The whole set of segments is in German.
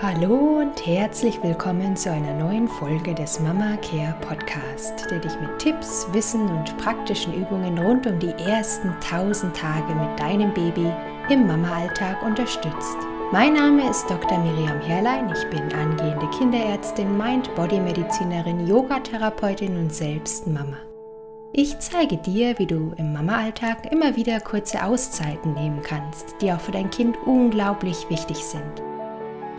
Hallo und herzlich willkommen zu einer neuen Folge des Mama Care Podcast, der dich mit Tipps, Wissen und praktischen Übungen rund um die ersten 1000 Tage mit deinem Baby im Mama-Alltag unterstützt. Mein Name ist Dr. Miriam Herrlein. Ich bin angehende Kinderärztin, Mind-Body-Medizinerin, Yogatherapeutin und selbst Mama. Ich zeige dir, wie du im Mama-Alltag immer wieder kurze Auszeiten nehmen kannst, die auch für dein Kind unglaublich wichtig sind.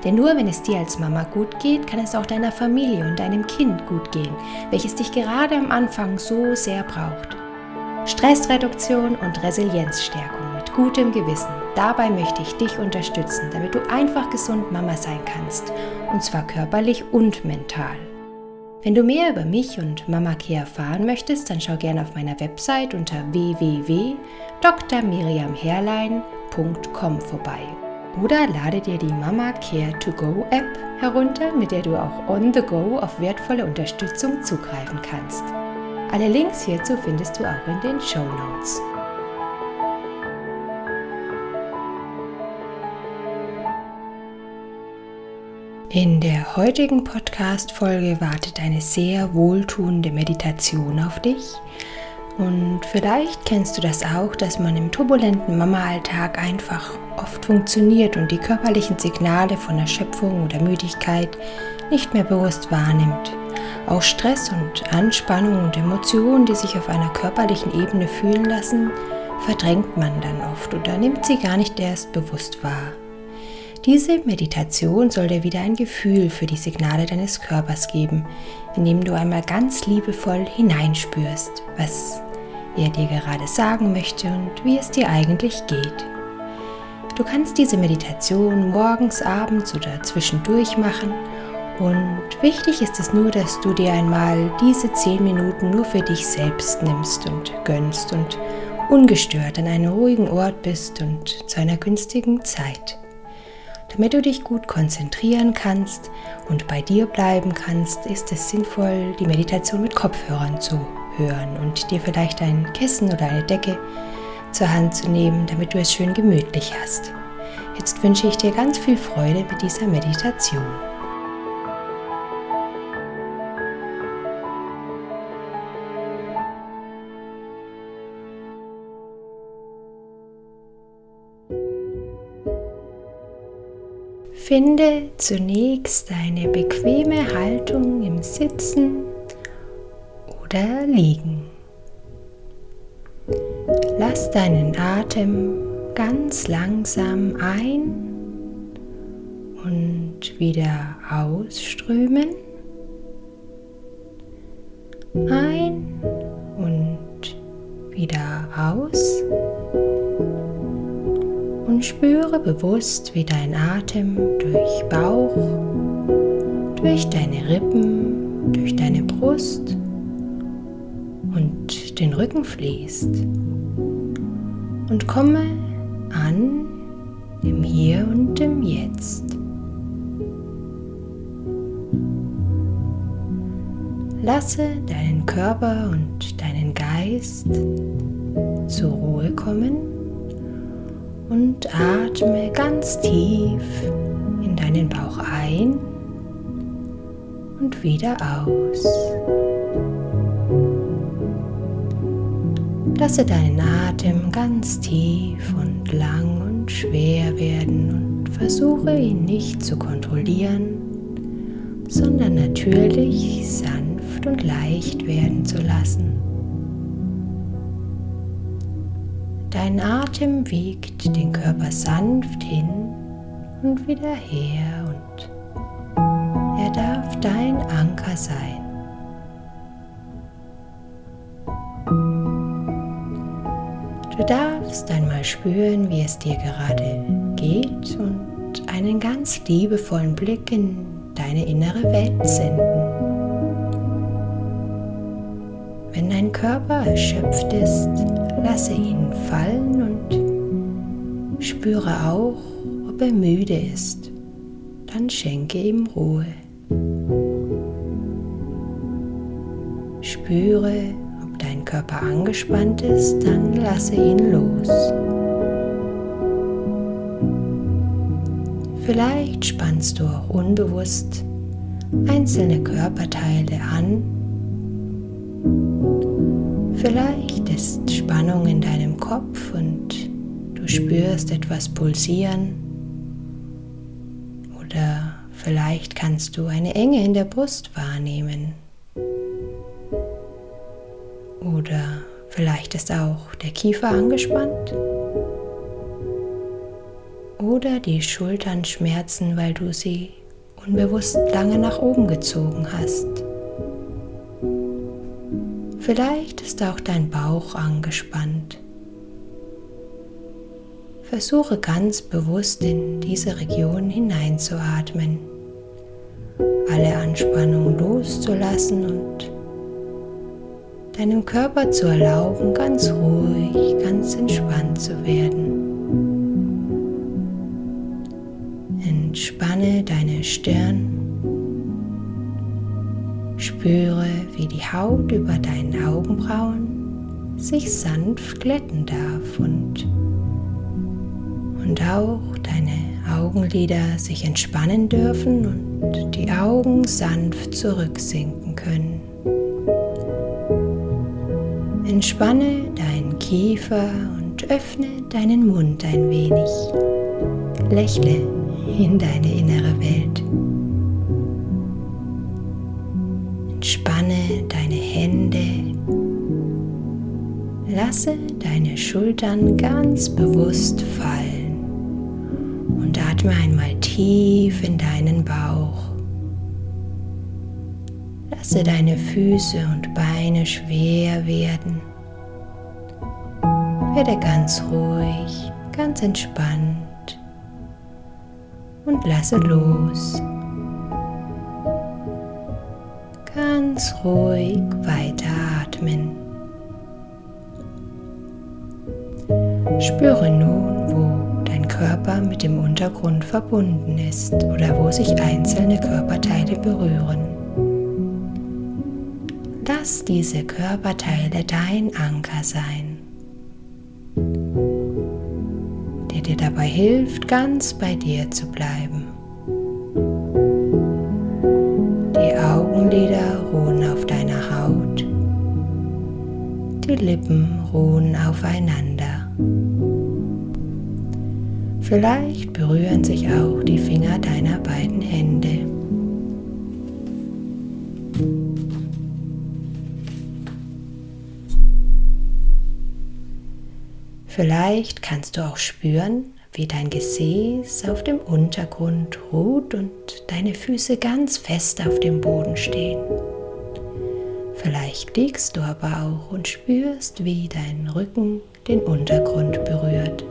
Denn nur wenn es dir als Mama gut geht, kann es auch deiner Familie und deinem Kind gut gehen, welches dich gerade am Anfang so sehr braucht. Stressreduktion und Resilienzstärkung mit gutem Gewissen. Dabei möchte ich dich unterstützen, damit du einfach gesund Mama sein kannst, und zwar körperlich und mental. Wenn du mehr über mich und Mama Care erfahren möchtest, dann schau gerne auf meiner Website unter www.drmiriamherlein.com vorbei oder lade dir die Mama Care to Go App herunter, mit der du auch on the go auf wertvolle Unterstützung zugreifen kannst. Alle Links hierzu findest du auch in den Show Notes. In der heutigen Podcast-Folge wartet eine sehr wohltuende Meditation auf dich. Und vielleicht kennst du das auch, dass man im turbulenten Mama-Alltag einfach oft funktioniert und die körperlichen Signale von Erschöpfung oder Müdigkeit nicht mehr bewusst wahrnimmt. Auch Stress und Anspannung und Emotionen, die sich auf einer körperlichen Ebene fühlen lassen, verdrängt man dann oft oder nimmt sie gar nicht erst bewusst wahr. Diese Meditation soll dir wieder ein Gefühl für die Signale deines Körpers geben, indem du einmal ganz liebevoll hineinspürst, was er dir gerade sagen möchte und wie es dir eigentlich geht. Du kannst diese Meditation morgens, abends oder zwischendurch machen und wichtig ist es nur, dass du dir einmal diese 10 Minuten nur für dich selbst nimmst und gönnst und ungestört an einem ruhigen Ort bist und zu einer günstigen Zeit. Damit du dich gut konzentrieren kannst und bei dir bleiben kannst, ist es sinnvoll, die Meditation mit Kopfhörern zu hören und dir vielleicht ein Kissen oder eine Decke zur Hand zu nehmen, damit du es schön gemütlich hast. Jetzt wünsche ich dir ganz viel Freude mit dieser Meditation. Finde zunächst eine bequeme Haltung im Sitzen oder Liegen. Lass deinen Atem ganz langsam ein und wieder ausströmen. Ein und wieder aus. Und spüre bewusst, wie dein Atem durch Bauch, durch deine Rippen, durch deine Brust Rücken fließt. Und komme an im Hier und im Jetzt. Lasse deinen Körper und deinen Geist zur Ruhe kommen und atme ganz tief in deinen Bauch ein und wieder aus. Lasse deinen Atem ganz tief und lang und schwer werden und versuche ihn nicht zu kontrollieren, sondern natürlich sanft und leicht werden zu lassen. Dein Atem wiegt den Körper sanft hin und wieder her und er darf dein Anker sein. Du darfst einmal spüren, wie es dir gerade geht und einen ganz liebevollen Blick in deine innere Welt senden. Wenn dein Körper erschöpft ist, lasse ihn fallen und spüre auch, ob er müde ist. Dann schenke ihm Ruhe. Spüre, dein Körper angespannt ist, dann lasse ihn los. Vielleicht spannst du auch unbewusst einzelne Körperteile an. Vielleicht ist Spannung in deinem Kopf und du spürst etwas pulsieren. Oder vielleicht kannst du eine Enge in der Brust wahrnehmen. Oder vielleicht ist auch der Kiefer angespannt. Oder die Schultern schmerzen, weil du sie unbewusst lange nach oben gezogen hast. Vielleicht ist auch dein Bauch angespannt. Versuche ganz bewusst in diese Region hineinzuatmen, alle Anspannung loszulassen und deinem Körper zu erlauben, ganz ruhig, ganz entspannt zu werden. Entspanne deine Stirn. Spüre, wie die Haut über deinen Augenbrauen sich sanft glätten darf und, und auch deine Augenlider sich entspannen dürfen und die Augen sanft zurücksinken können. Entspanne deinen Kiefer und öffne deinen Mund ein wenig. Lächle in deine innere Welt. Entspanne deine Hände. Lasse deine Schultern ganz bewusst fallen und atme einmal tief in deinen Bauch. Lasse deine Füße und Beine schwer werden. Werde ganz ruhig, ganz entspannt und lasse los. Ganz ruhig weiteratmen. Spüre nun, wo dein Körper mit dem Untergrund verbunden ist oder wo sich einzelne Körperteile berühren. Lass diese Körperteile dein Anker sein dir dabei hilft, ganz bei dir zu bleiben. Die Augenlider ruhen auf deiner Haut. Die Lippen ruhen aufeinander. Vielleicht berühren sich auch die Finger deiner beiden Hände. Vielleicht kannst du auch spüren, wie dein Gesäß auf dem Untergrund ruht und deine Füße ganz fest auf dem Boden stehen. Vielleicht liegst du aber auch und spürst, wie dein Rücken den Untergrund berührt.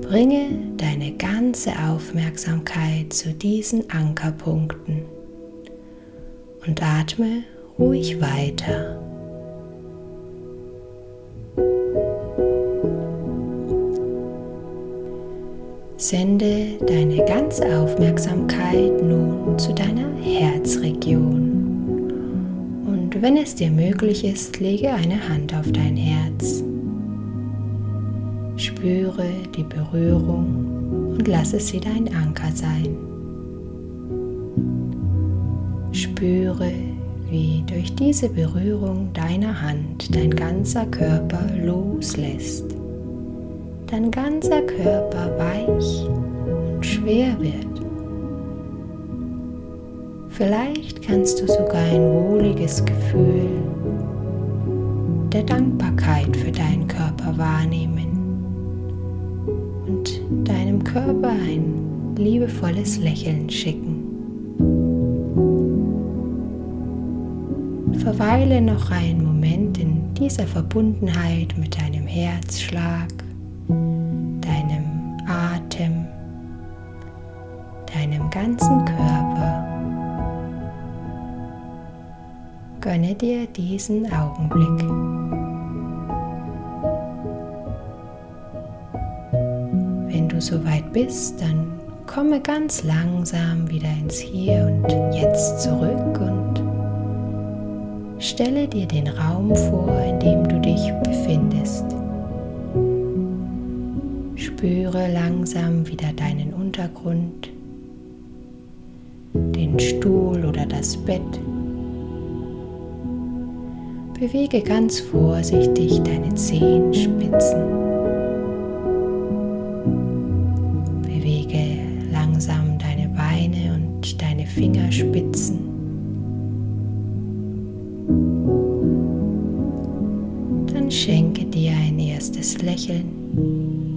Bringe deine ganze Aufmerksamkeit zu diesen Ankerpunkten und atme ruhig weiter. Sende deine ganze Aufmerksamkeit nun zu deiner Herzregion. Und wenn es dir möglich ist, lege eine Hand auf dein Herz. Spüre die Berührung und lasse sie dein Anker sein. Spüre, wie durch diese Berührung deiner Hand dein ganzer Körper loslässt dein ganzer Körper weich und schwer wird. Vielleicht kannst du sogar ein wohliges Gefühl der Dankbarkeit für deinen Körper wahrnehmen und deinem Körper ein liebevolles Lächeln schicken. Verweile noch einen Moment in dieser Verbundenheit mit deinem Herzschlag ganzen Körper. Gönne dir diesen Augenblick. Wenn du soweit bist, dann komme ganz langsam wieder ins Hier und Jetzt zurück und stelle dir den Raum vor, in dem du dich befindest. Spüre langsam wieder deinen Untergrund, den Stuhl oder das Bett. Bewege ganz vorsichtig deine Zehenspitzen. Bewege langsam deine Beine und deine Fingerspitzen. Dann schenke dir ein erstes Lächeln.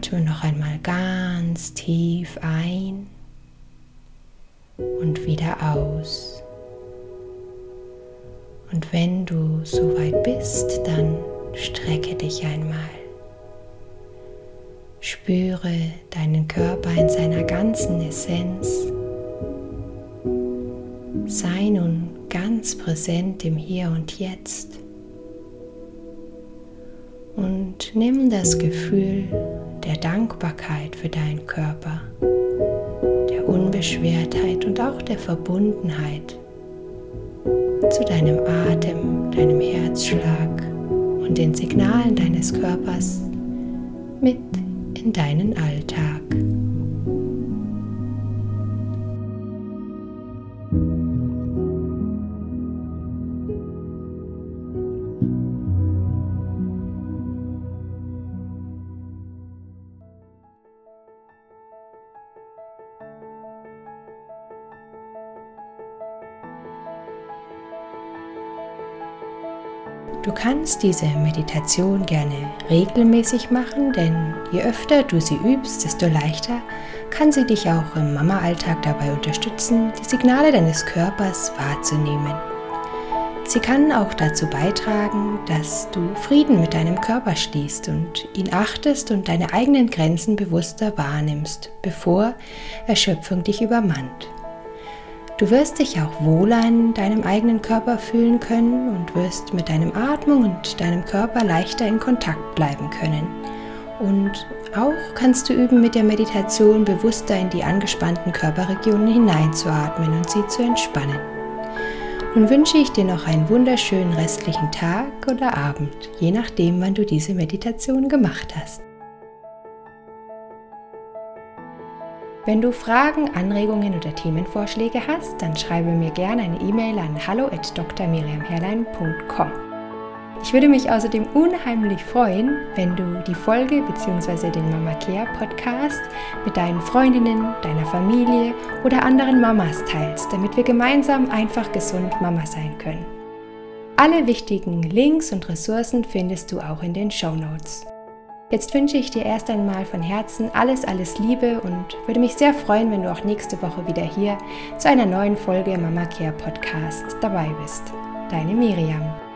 Atme noch einmal ganz tief ein und wieder aus. Und wenn du soweit bist, dann strecke dich einmal. Spüre deinen Körper in seiner ganzen Essenz. Sei nun ganz präsent im Hier und Jetzt. Und nimm das Gefühl der Dankbarkeit für deinen Körper, der Unbeschwertheit und auch der Verbundenheit zu deinem Atem, deinem Herzschlag und den Signalen deines Körpers mit in deinen Alltag. Du kannst diese Meditation gerne regelmäßig machen, denn je öfter du sie übst, desto leichter kann sie dich auch im Mama-Alltag dabei unterstützen, die Signale deines Körpers wahrzunehmen. Sie kann auch dazu beitragen, dass du Frieden mit deinem Körper schließt und ihn achtest und deine eigenen Grenzen bewusster wahrnimmst, bevor Erschöpfung dich übermannt. Du wirst dich auch wohler in deinem eigenen Körper fühlen können und wirst mit deinem Atmung und deinem Körper leichter in Kontakt bleiben können. Und auch kannst du üben, mit der Meditation bewusster in die angespannten Körperregionen hineinzuatmen und sie zu entspannen. Nun wünsche ich dir noch einen wunderschönen restlichen Tag oder Abend, je nachdem, wann du diese Meditation gemacht hast. Wenn du Fragen, Anregungen oder Themenvorschläge hast, dann schreibe mir gerne eine E-Mail an hallo@drmiriamherlein.com. Ich würde mich außerdem unheimlich freuen, wenn du die Folge bzw. den Mama Care Podcast mit deinen Freundinnen, deiner Familie oder anderen Mamas teilst, damit wir gemeinsam einfach gesund Mama sein können. Alle wichtigen Links und Ressourcen findest du auch in den Show Notes. Jetzt wünsche ich dir erst einmal von Herzen alles, alles Liebe und würde mich sehr freuen, wenn du auch nächste Woche wieder hier zu einer neuen Folge Mama Care Podcast dabei bist. Deine Miriam.